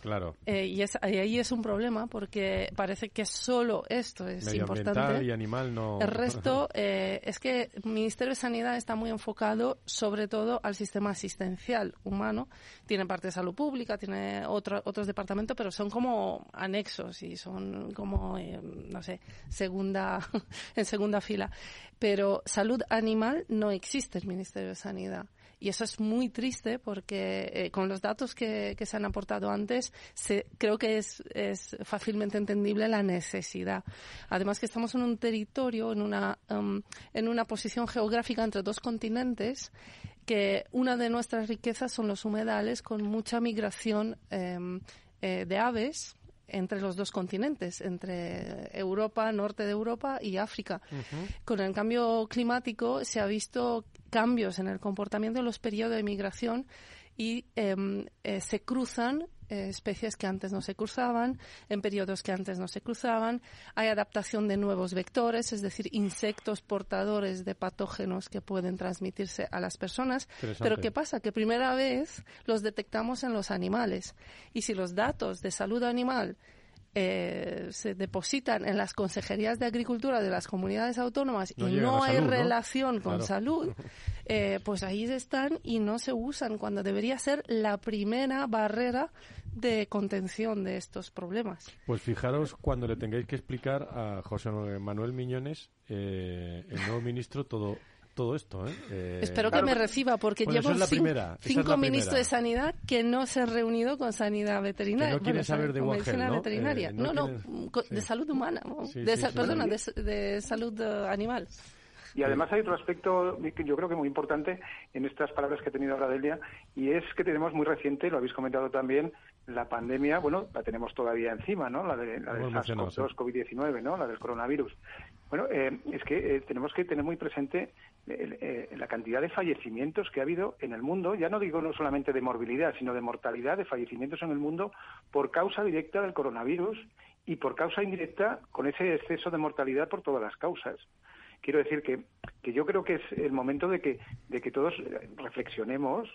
Claro. Eh, y es, ahí es un problema porque parece que solo esto es importante. y animal no. El resto eh, es que el Ministerio de Sanidad está muy enfocado sobre todo al sistema asistencial humano. Tiene parte de salud pública, tiene otro, otros departamentos, pero son como anexos y son como, eh, no sé, segunda, en segunda fila. Pero salud animal no existe en el Ministerio de Sanidad. Y eso es muy triste porque eh, con los datos que, se han aportado antes, se, creo que es, es, fácilmente entendible la necesidad. Además que estamos en un territorio, en una, um, en una posición geográfica entre dos continentes que una de nuestras riquezas son los humedales con mucha migración em, eh, de aves entre los dos continentes, entre Europa, norte de Europa y África. Con el cambio climático se ha visto cambios en el comportamiento de los periodos de migración y em, eh, se cruzan eh, especies que antes no se cruzaban, en periodos que antes no se cruzaban. Hay adaptación de nuevos vectores, es decir, insectos portadores de patógenos que pueden transmitirse a las personas. Pero ¿qué pasa? Que primera vez los detectamos en los animales. Y si los datos de salud animal eh, se depositan en las consejerías de agricultura de las comunidades autónomas y no hay relación con salud, eh, pues ahí están y no se usan cuando debería ser la primera barrera de contención de estos problemas. Pues fijaros cuando le tengáis que explicar a José Manuel Miñones, eh, el nuevo ministro, todo todo esto. ¿eh? eh Espero que me reciba porque llevo cinco, ministros de Sanidad que no se han reunido con Sanidad Veterinaria. no quieren saber de medicina veterinaria. Eh, no, no, de salud humana, de, perdona, de, salud eh, animal. Y además hay otro aspecto que yo creo que muy importante en estas palabras que ha tenido ahora Delia, y es que tenemos muy reciente, lo habéis comentado también, la pandemia, bueno, la tenemos todavía encima, ¿no? La de, la de SARS-CoV-2, COVID-19, ¿no? La del coronavirus. Bueno, es que tenemos que tener muy presente eh, la cantidad de fallecimientos que ha habido en el mundo, ya no digo no solamente de morbilidad, sino de mortalidad, de fallecimientos en el mundo por causa directa del coronavirus y por causa indirecta con ese exceso de mortalidad por todas las causas. Quiero decir que, que yo creo que es el momento de que, de que todos reflexionemos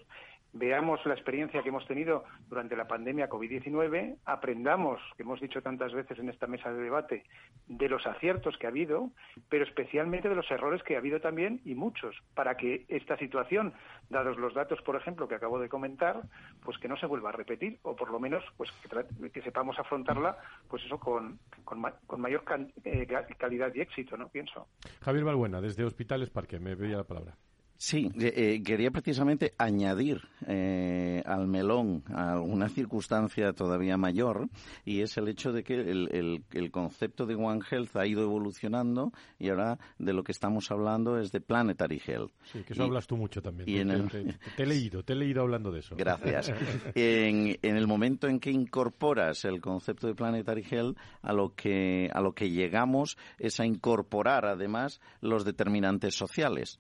veamos la experiencia que hemos tenido durante la pandemia COVID-19, aprendamos, que hemos dicho tantas veces en esta mesa de debate, de los aciertos que ha habido, pero especialmente de los errores que ha habido también y muchos, para que esta situación, dados los datos, por ejemplo, que acabo de comentar, pues que no se vuelva a repetir o por lo menos pues que, sepamos afrontarla, pues eso con, con, mayor eh, calidad y éxito, ¿no? Pienso. Javier Balbuena, desde Hospitales Parque, me veía la palabra. Sí, eh, quería precisamente añadir eh, al melón una circunstancia todavía mayor y es el hecho de que el, concepto de One Health ha ido evolucionando y ahora de lo que estamos hablando es de Planetary Health. Sí, que eso hablas tú mucho también. te, he leído, te he leído hablando de eso. Gracias. en, en, el momento en que incorporas el concepto de Planetary Health, a lo que a lo que llegamos es a incorporar además los determinantes sociales.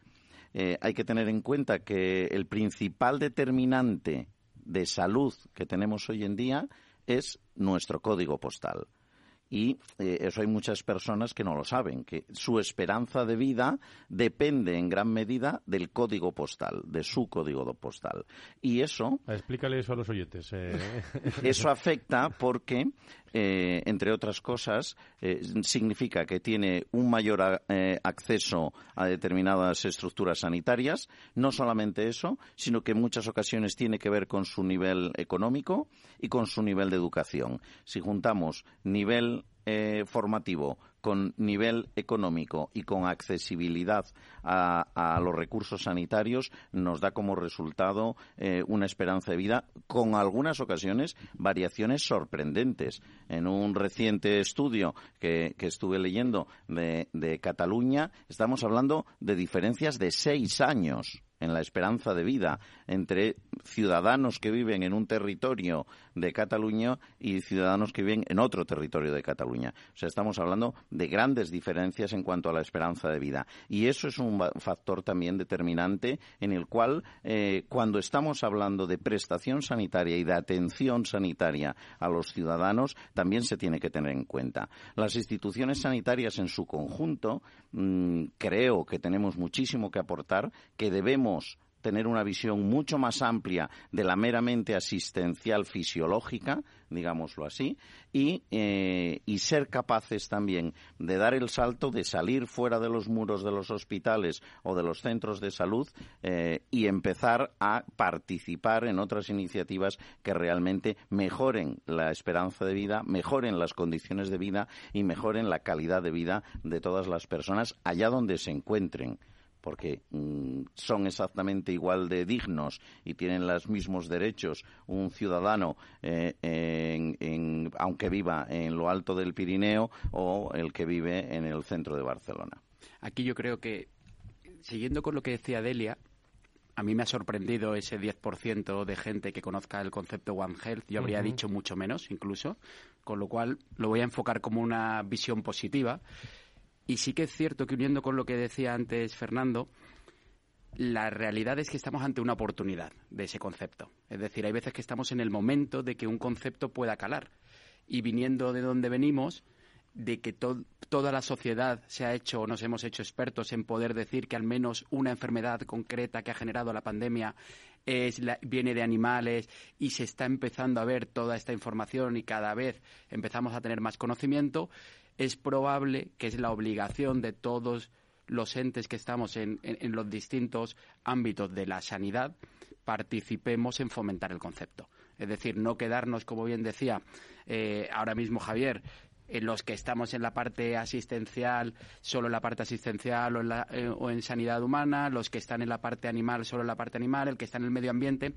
Eh, hay que tener en cuenta que el principal determinante de salud que tenemos hoy en día es nuestro código postal. Y eh, eso hay muchas personas que no lo saben, que su esperanza de vida depende en gran medida del código postal, de su código postal. Y eso... Explícale eso a los oyentes. Eh. Eso afecta porque eh, entre otras cosas, eh, significa que tiene un mayor acceso a determinadas estructuras sanitarias. No solamente eso, sino que en muchas ocasiones tiene que ver con su nivel económico y con su nivel de educación. Si juntamos nivel formativo con nivel económico y con accesibilidad a, los recursos sanitarios nos da como resultado eh, una esperanza de vida con algunas ocasiones variaciones sorprendentes. En un reciente estudio que, estuve leyendo de Cataluña estamos hablando de diferencias de seis años en la esperanza de vida entre ciudadanos que viven en un territorio de Cataluña y ciudadanos que viven en otro territorio de Cataluña. O sea, estamos hablando de grandes diferencias en cuanto a la esperanza de vida. Y eso es un factor también determinante en el cual, eh, cuando estamos hablando de prestación sanitaria y de atención sanitaria a los ciudadanos, también se tiene que tener en cuenta. Las instituciones sanitarias en su conjunto, mm, creo que tenemos muchísimo que aportar, que debemos tener una visión mucho más amplia de la meramente asistencial fisiológica, digámoslo así, y, eh, y, ser capaces también de dar el salto de salir fuera de los muros de los hospitales o de los centros de salud eh, y empezar a participar en otras iniciativas que realmente mejoren la esperanza de vida, mejoren las condiciones de vida y mejoren la calidad de vida de todas las personas allá donde se encuentren porque mm, son exactamente igual de dignos y tienen los mismos derechos un ciudadano, eh, aunque viva en lo alto del Pirineo o el que vive en el centro de Barcelona. Aquí yo creo que, siguiendo con lo que decía Delia, a mí me ha sorprendido ese 10% de gente que conozca el concepto One Health. Yo habría dicho mucho menos, incluso. Con lo cual, lo voy a enfocar como una visión positiva. Y sí que es cierto que uniendo con lo que decía antes Fernando, la realidad es que estamos ante una oportunidad de ese concepto. Es decir, hay veces que estamos en el momento de que un concepto pueda calar. Y viniendo de donde venimos, de que toda la sociedad se ha hecho o nos hemos hecho expertos en poder decir que al menos una enfermedad concreta que ha generado la pandemia es viene de animales y se está empezando a ver toda esta información y cada vez empezamos a tener más conocimiento, es probable que es la obligación de todos los entes que estamos en, los distintos ámbitos de la sanidad participemos en fomentar el concepto. Es decir, no quedarnos, como bien decía eh, ahora mismo Javier, en los que estamos en la parte asistencial, solo en la parte asistencial o en, eh, o en sanidad humana, los que están en la parte animal, solo en la parte animal, el que está en el medio ambiente.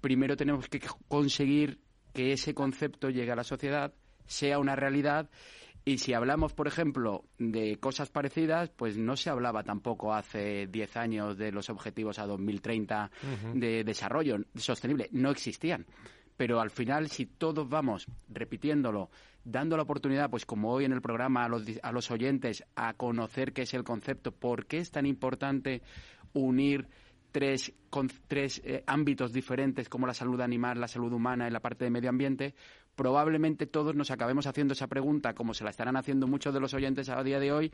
Primero tenemos que conseguir que ese concepto llegue a la sociedad, sea una realidad y si hablamos, por ejemplo, de cosas parecidas, pues no se hablaba tampoco hace 10 años de los objetivos a 2030 de desarrollo sostenible. No existían. Pero al final, si todos vamos repitiéndolo, dando la oportunidad, pues como hoy en el programa, a los, a los oyentes a conocer qué es el concepto, por qué es tan importante unir tres, con, tres eh, ámbitos diferentes como la salud animal, la salud humana y la parte de medio ambiente, probablemente todos nos acabemos haciendo esa pregunta, como se la estarán haciendo muchos de los oyentes a día de hoy,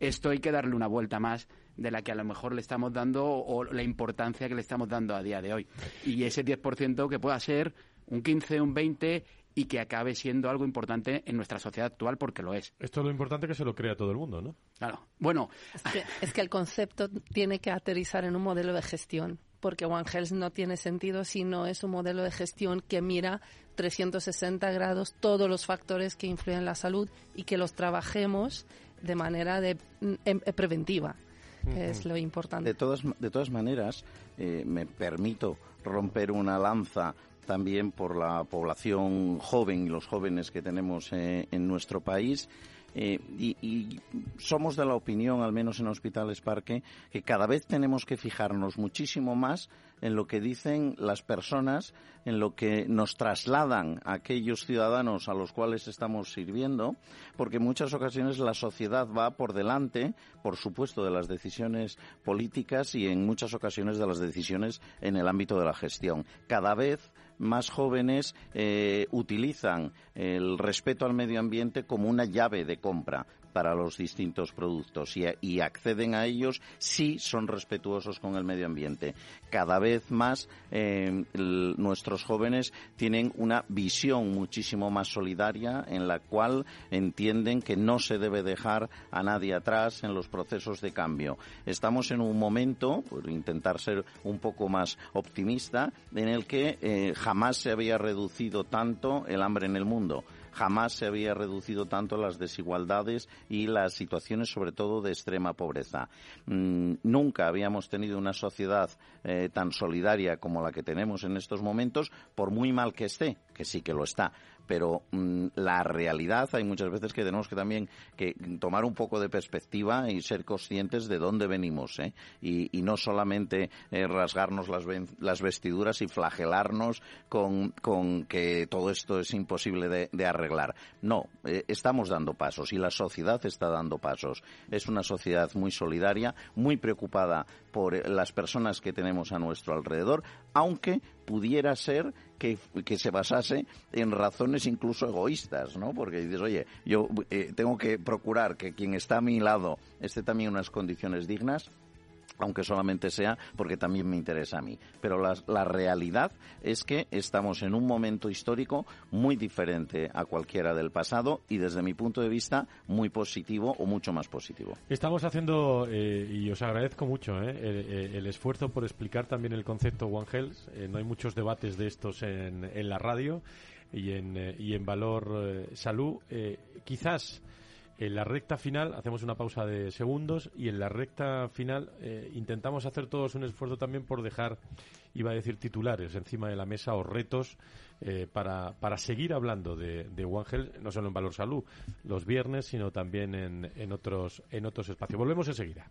esto hay que darle una vuelta más de la que a lo mejor le estamos dando o la importancia que le estamos dando a día de hoy. Y ese 10% que pueda ser un 15, un 20 y que acabe siendo algo importante en nuestra sociedad actual porque lo es. Esto es lo importante que se lo crea todo el mundo, ¿no? Claro. Bueno. Es que, el concepto tiene que aterrizar en un modelo de gestión porque One Health no tiene sentido si no es un modelo de gestión que mira 360 grados todos los factores que influyen en la salud y que los trabajemos de manera de, em, preventiva, que es lo importante. De todas, de todas maneras, eh, me permito romper una lanza también por la población joven y los jóvenes que tenemos eh, en nuestro país. Eh, y, somos de la opinión, al menos en Hospitales Parque, que cada vez tenemos que fijarnos muchísimo más en lo que dicen las personas, en lo que nos trasladan aquellos ciudadanos a los cuales estamos sirviendo, porque en muchas ocasiones la sociedad va por delante, por supuesto, de las decisiones políticas y en muchas ocasiones de las decisiones en el ámbito de la gestión. Cada vez más jóvenes eh, utilizan el respeto al medio ambiente como una llave de compra para los distintos productos y, acceden a ellos si son respetuosos con el medio ambiente. Cada vez más eh, nuestros jóvenes tienen una visión muchísimo más solidaria en la cual entienden que no se debe dejar a nadie atrás en los procesos de cambio. Estamos en un momento, por intentar ser un poco más optimista, en el que eh, jamás se había reducido tanto el hambre en el mundo jamás se había reducido tanto las desigualdades y las situaciones, sobre todo de extrema pobreza. Mm, nunca habíamos tenido una sociedad eh, tan solidaria como la que tenemos en estos momentos, por muy mal que esté, que sí que lo está pero mm, la realidad hay muchas veces que tenemos que también que tomar un poco de perspectiva y ser conscientes de dónde venimos ¿eh? y, no solamente eh, rasgarnos las, las, vestiduras y flagelarnos con, con, que todo esto es imposible de, arreglar. No, eh, estamos dando pasos y la sociedad está dando pasos. Es una sociedad muy solidaria, muy preocupada por eh, las personas que tenemos a nuestro alrededor, aunque pudiera ser que, se basase en razones incluso egoístas, ¿no? Porque dices, oye, yo eh, tengo que procurar que quien está a mi lado esté también en unas condiciones dignas aunque solamente sea porque también me interesa a mí. Pero la, realidad es que estamos en un momento histórico muy diferente a cualquiera del pasado y desde mi punto de vista muy positivo o mucho más positivo. Estamos haciendo, eh, y os agradezco mucho, eh, el, esfuerzo por explicar también el concepto One Health. Eh, no hay muchos debates de estos en, en la radio y en Valor Salud. quizás en la recta final hacemos una pausa de segundos y en la recta final eh, intentamos hacer todos un esfuerzo también por dejar, iba a decir, titulares encima de la mesa o retos eh, para, para seguir hablando de, de One Health, no solo en Valor Salud los viernes, sino también en, en, otros, en otros espacios. Volvemos enseguida.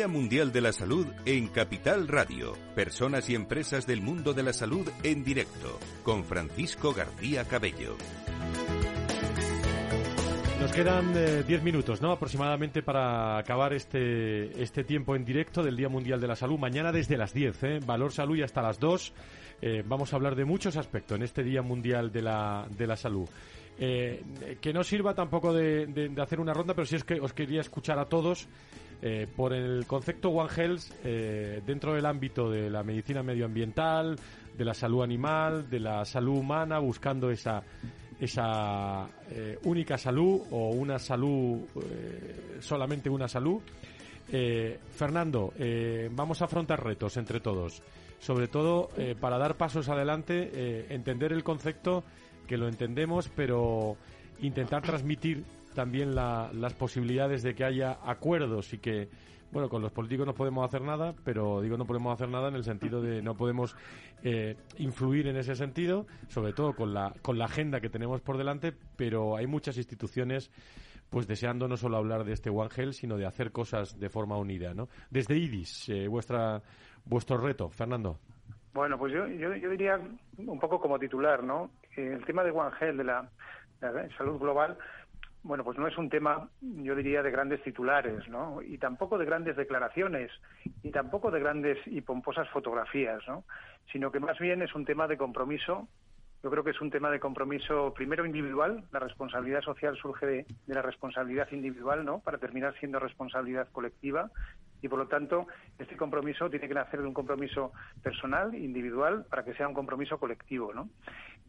Día Mundial de la Salud en Capital Radio. Personas y empresas del mundo de la salud en directo. Con Francisco García Cabello. Nos quedan 10 eh, minutos, ¿no? Aproximadamente para acabar este, este tiempo en directo del Día Mundial de la Salud. Mañana desde las 10, ¿eh? Valor Salud y hasta las 2. Eh, vamos a hablar de muchos aspectos en este Día Mundial de la, de la Salud. Que no sirva tampoco de, de, hacer una ronda, pero sí es que os quería escuchar a todos eh, por el concepto One Health eh, dentro del ámbito de la medicina medioambiental, de la salud animal, de la salud humana, buscando esa esa eh, única salud o una salud solamente una salud. Fernando, vamos a afrontar retos entre todos, sobre todo para dar pasos adelante, entender el concepto, que lo entendemos, pero intentar transmitir también las posibilidades de que haya acuerdos y que bueno, con los políticos no podemos hacer nada, pero digo no podemos hacer nada en el sentido de no podemos eh, influir en ese sentido, sobre todo con la, con la agenda que tenemos por delante, pero hay muchas instituciones pues deseando no solo hablar de este One Health, sino de hacer cosas de forma unida, ¿no? Desde IDIS, eh, vuestra, vuestro reto, Fernando. Bueno, pues yo, yo, diría un poco como titular, ¿no? El tema de One Health, de la salud global, bueno, pues no es un tema, yo diría, de grandes titulares, ¿no? Y tampoco de grandes declaraciones, y tampoco de grandes y pomposas fotografías, ¿no? Sino que más bien es un tema de compromiso Yo creo que es un tema de compromiso primero individual, la responsabilidad social surge de, de la responsabilidad individual, ¿no? Para terminar siendo responsabilidad colectiva y por lo tanto este compromiso tiene que nacer de un compromiso personal, individual, para que sea un compromiso colectivo, ¿no?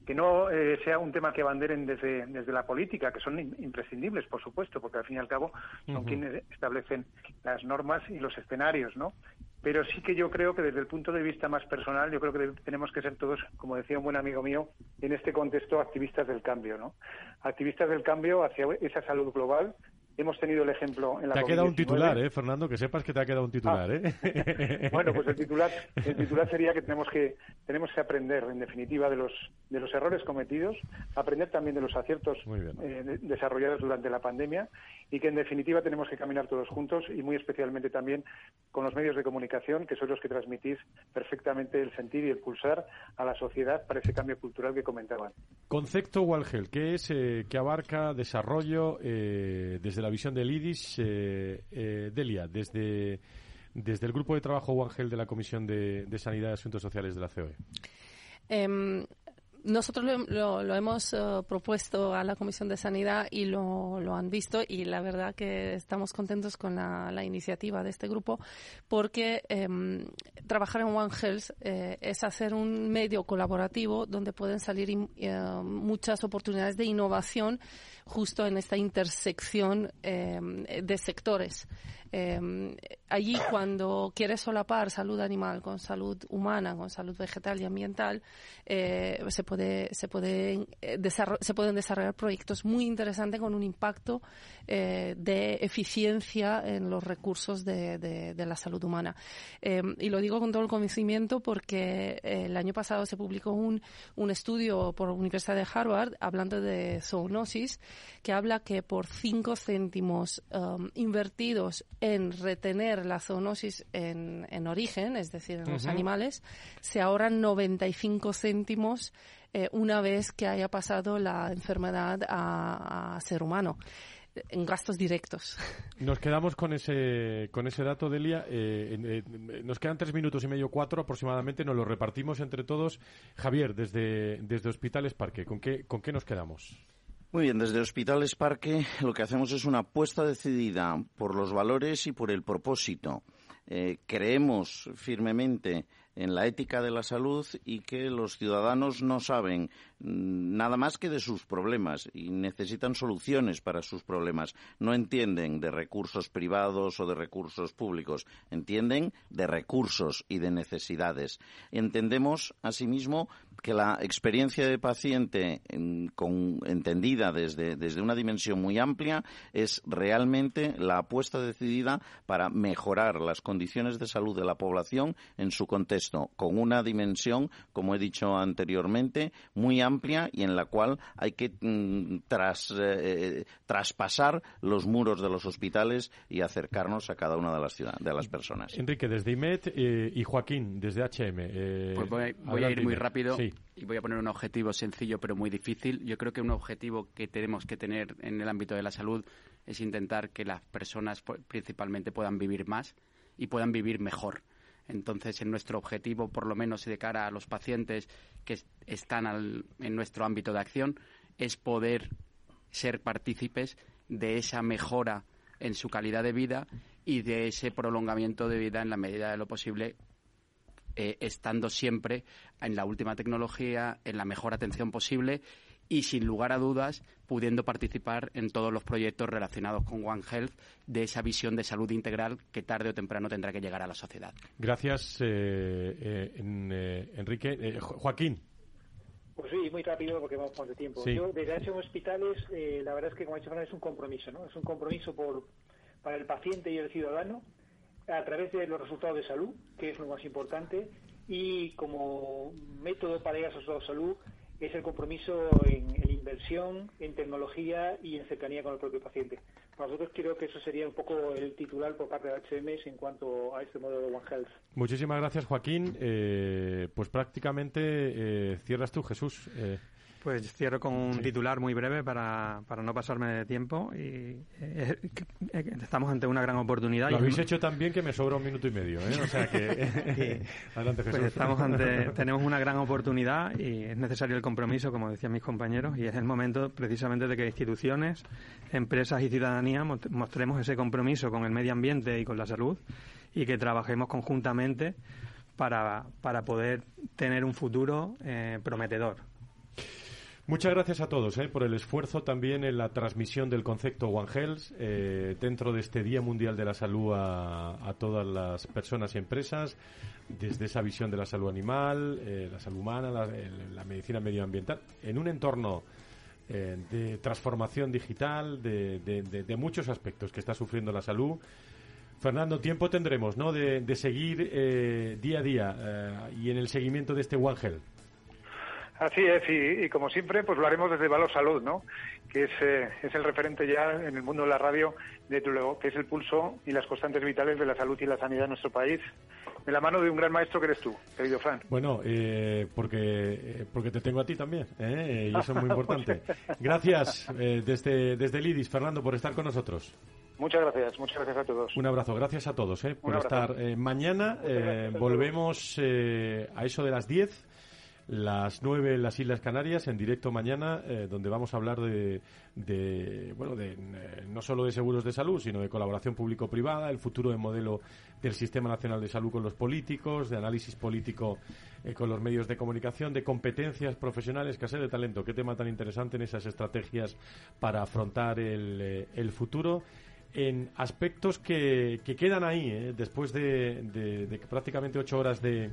Que no eh, sea un tema que abanderen desde, desde la política, que son imprescindibles, por supuesto, porque al fin y al cabo son quienes establecen las normas y los escenarios, ¿no? pero sí que yo creo que desde el punto de vista más personal, yo creo que tenemos que ser todos, como decía un buen amigo mío, en este contexto activistas del cambio, ¿no? Activistas del cambio hacia esa salud global Hemos tenido el ejemplo en la Te ha quedado un titular, ¿eh, Fernando? Que sepas que te ha quedado un titular, ah. ¿eh? bueno, pues el titular, el titular sería que tenemos que tenemos que aprender, en definitiva, de los de los errores cometidos, aprender también de los aciertos eh, desarrollados durante la pandemia y que, en definitiva, tenemos que caminar todos juntos y muy especialmente también con los medios de comunicación, que son los que transmitís perfectamente el sentir y el pulsar a la sociedad para ese cambio cultural que comentaban. Concepto Walgel, que es eh, que abarca desarrollo eh, desde la visión del IDIS, eh, eh, Delia, desde, desde el grupo de trabajo Health de la Comisión de, Sanidad y Asuntos Sociales de la COE. Em, nosotros lo, hemos eh, propuesto a la Comisión de Sanidad y lo, han visto y la verdad que estamos contentos con la, iniciativa de este grupo porque em, trabajar en One Health eh, es hacer un medio colaborativo donde pueden salir eh, muchas oportunidades de innovación justo en esta intersección em, de sectores. Em, allí cuando quieres solapar salud animal con salud humana, con salud vegetal y ambiental, eh, se puede se puede eh, se pueden desarrollar proyectos muy interesantes con un impacto eh, de eficiencia en los recursos de, de, la salud humana. Em, y lo digo con todo el convencimiento porque el año pasado se publicó un, un estudio por la Universidad de Harvard hablando de zoonosis que habla que por 5 céntimos um, invertidos en retener la zoonosis en, en origen, es decir, en los animales, se ahorran 95 céntimos eh, una vez que haya pasado la enfermedad a, ser humano en gastos directos. Nos quedamos con ese con ese dato, Delia. Eh, eh, nos quedan tres minutos y medio, cuatro aproximadamente. Nos lo repartimos entre todos. Javier, desde, desde Hospitales Parque, ¿con qué, ¿con qué nos quedamos? Muy bien, desde Hospitales Parque lo que hacemos es una apuesta decidida por los valores y por el propósito. Eh, creemos firmemente en la ética de la salud y que los ciudadanos no saben nada más que de sus problemas y necesitan soluciones para sus problemas. No entienden de recursos privados o de recursos públicos, entienden de recursos y de necesidades. Entendemos, asimismo, que la experiencia de paciente entendida desde, desde una dimensión muy amplia es realmente la apuesta decidida para mejorar las condiciones de salud de la población en su contexto con una dimensión, como he dicho anteriormente, muy amplia y en la cual hay que mm, tras, eh, traspasar los muros de los hospitales y acercarnos a cada una de las, de las personas. Enrique, desde IMED eh, y Joaquín, desde HM. Eh, pues voy, a ir muy rápido y voy a poner un objetivo sencillo pero muy difícil. Yo creo que un objetivo que tenemos que tener en el ámbito de la salud es intentar que las personas principalmente puedan vivir más y puedan vivir mejor. Entonces, en nuestro objetivo, por lo menos de cara a los pacientes que están en nuestro ámbito de acción, es poder ser partícipes de esa mejora en su calidad de vida y de ese prolongamiento de vida en la medida de lo posible eh, estando siempre en la última tecnología, en la mejor atención posible y sin lugar a dudas pudiendo participar en todos los proyectos relacionados con One Health de esa visión de salud integral que tarde o temprano tendrá que llegar a la sociedad. Gracias, eh, eh, eh, Enrique. Joaquín. Pues sí, muy rápido porque vamos con de tiempo. Yo, desde H Hospitales, la verdad es que, como ha dicho Fernando, es un compromiso, ¿no? Es un compromiso por, para el paciente y el ciudadano a través de los resultados de salud, que es lo más importante, y como método para llegar a esos resultados de salud, es el compromiso en, inversión, en tecnología y en cercanía con el propio paciente. Para nosotros creo que eso sería un poco el titular por parte de HMS en cuanto a este modelo de One Health. Muchísimas gracias, Joaquín. Eh, pues prácticamente eh, cierras tú, Jesús. Eh, Pues cierro con un titular muy breve para, para no pasarme de tiempo. y eh, eh, Estamos ante una gran oportunidad. Lo habéis hecho tan bien que me sobra un minuto y medio. ¿eh? O sea que... Adelante, Jesús. Pues estamos ante, tenemos una gran oportunidad y es necesario el compromiso, como decían mis compañeros, y es el momento precisamente de que instituciones, empresas y ciudadanía mostremos ese compromiso con el medio ambiente y con la salud y que trabajemos conjuntamente para, para poder tener un futuro eh, prometedor. Muchas gracias a todos eh, por el esfuerzo también en la transmisión del concepto One Health eh, dentro de este Día Mundial de la Salud a, todas las personas y empresas, desde esa visión de la salud animal, eh, la salud humana, la, medicina medioambiental, en un entorno de transformación digital, de, muchos aspectos que está sufriendo la salud. Fernando, tiempo tendremos, ¿no? De, seguir día a día y en el seguimiento de este One Health. Así es, y, como siempre, pues lo haremos desde Valor Salud, ¿no? Que es, eh, es el referente ya en el mundo de la radio, de luego, que es el pulso y las constantes vitales de la salud y la sanidad en nuestro país, de la mano de un gran maestro que eres tú, querido Fran. Bueno, eh, porque, eh, porque te tengo a ti también, y eso es muy importante. Gracias desde, desde Lidis, Fernando, por estar con nosotros. Muchas gracias, muchas gracias a todos. Un abrazo, gracias a todos por estar. mañana volvemos a eso de las 10 las nueve en las Islas Canarias, en directo mañana, eh, donde vamos a hablar de, bueno, de, eh, no solo de seguros de salud, sino de colaboración público-privada, el futuro del modelo del Sistema Nacional de Salud con los políticos, de análisis político eh, con los medios de comunicación, de competencias profesionales, escasez de talento. Qué tema tan interesante en esas estrategias para afrontar el, el futuro en aspectos que, que quedan ahí, después de, de prácticamente ocho horas de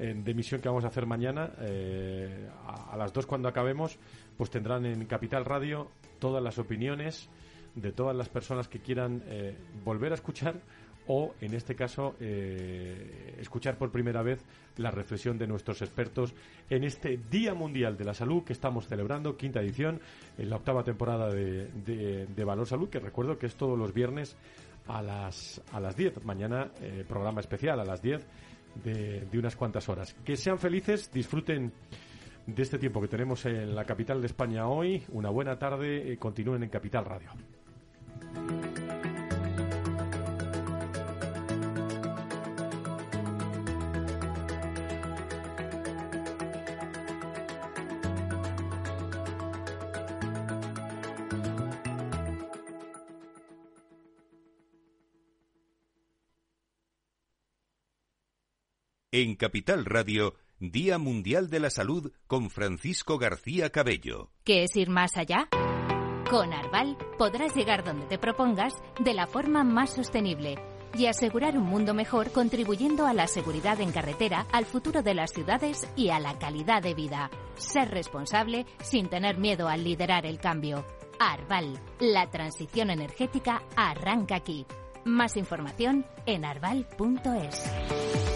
de emisión que vamos a hacer mañana, eh, a, las dos cuando acabemos, pues tendrán en Capital Radio todas las opiniones de todas las personas que quieran eh, volver a escuchar o, en este caso, eh, escuchar por primera vez la reflexión de nuestros expertos en este Día Mundial de la Salud que estamos celebrando, quinta edición, en la octava temporada de, Valor Salud, que recuerdo que es todos los viernes a las, a las 10. Mañana, programa especial a las 10 de, unas cuantas horas. Que sean felices, disfruten de este tiempo que tenemos en la capital de España hoy. Una buena tarde, y continúen en Capital Radio. En Capital Radio, Día Mundial de la Salud con Francisco García Cabello. ¿Qué es ir más allá? Con Arval podrás llegar donde te propongas de la forma más sostenible y asegurar un mundo mejor contribuyendo a la seguridad en carretera, al futuro de las ciudades y a la calidad de vida. Ser responsable sin tener miedo al liderar el cambio. Arval, la transición energética arranca aquí. Más información en arval.es.